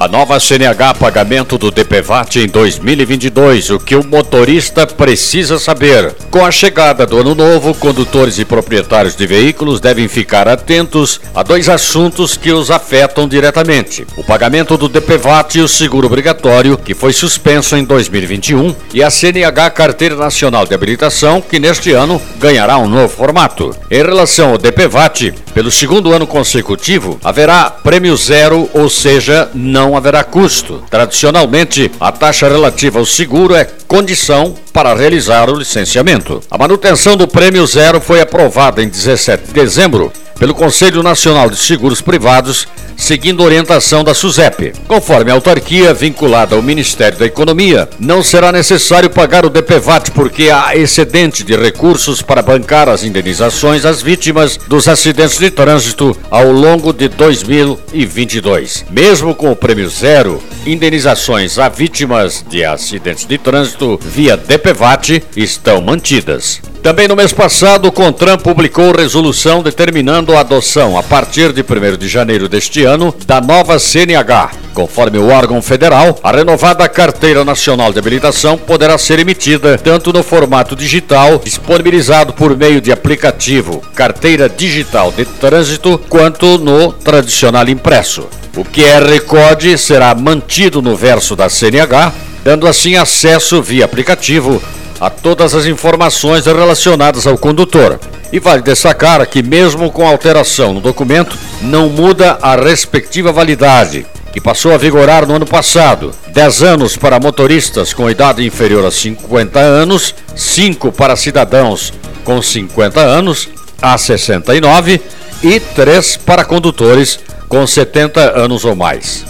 A nova CNH pagamento do DPVAT em 2022, o que o motorista precisa saber. Com a chegada do ano novo, condutores e proprietários de veículos devem ficar atentos a dois assuntos que os afetam diretamente: o pagamento do DPVAT e o seguro obrigatório, que foi suspenso em 2021, e a CNH Carteira Nacional de Habilitação, que neste ano ganhará um novo formato. Em relação ao DPVAT, pelo segundo ano consecutivo, haverá prêmio zero, ou seja, não não haverá custo. Tradicionalmente, a taxa relativa ao seguro é condição para realizar o licenciamento. A manutenção do prêmio zero foi aprovada em 17 de dezembro pelo Conselho Nacional de Seguros Privados, seguindo orientação da SUSEP. Conforme a autarquia vinculada ao Ministério da Economia, não será necessário pagar o DPVAT porque há excedente de recursos para bancar as indenizações às vítimas dos acidentes de trânsito ao longo de 2022. Mesmo com o prêmio zero, indenizações a vítimas de acidentes de trânsito via DPVAT estão mantidas. Também no mês passado, o CONTRAN publicou resolução determinando a adoção, a partir de 1 de janeiro deste ano, da nova CNH. Conforme o órgão federal, a renovada Carteira Nacional de Habilitação poderá ser emitida tanto no formato digital, disponibilizado por meio de aplicativo Carteira Digital de Trânsito, quanto no tradicional impresso. O QR Code será mantido no verso da CNH, dando assim acesso via aplicativo a todas as informações relacionadas ao condutor. E vale destacar que, mesmo com alteração no documento, não muda a respectiva validade, que passou a vigorar no ano passado. 10 anos para motoristas com idade inferior a 50 anos, 5 para cidadãos com 50 anos a 69 e 3 para condutores com 70 anos ou mais.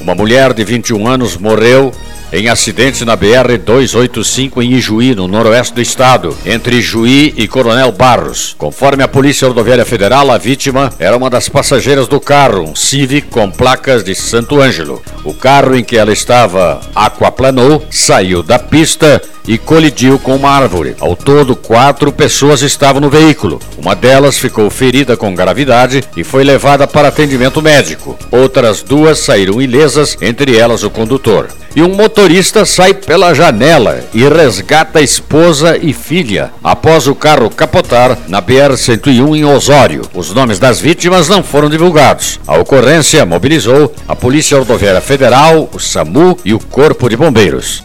Uma mulher de 21 anos morreu em acidente na BR-285 em Ijuí, no noroeste do estado, entre Ijuí e Coronel Barros. Conforme a Polícia Rodoviária Federal, a vítima era uma das passageiras do carro, um Civic com placas de Santo Ângelo. O carro em que ela estava aquaplanou, saiu da pista e colidiu com uma árvore. Ao todo, quatro pessoas estavam no veículo. Uma delas ficou ferida com gravidade e foi levada para atendimento médico. Outras duas saíram ilesas, entre elas o condutor e um motorista sai pela janela e resgata a esposa e filha após o carro capotar na BR-101 em Osório. Os nomes das vítimas não foram divulgados. A ocorrência mobilizou a Polícia Rodoviária Federal, o SAMU e o Corpo de Bombeiros.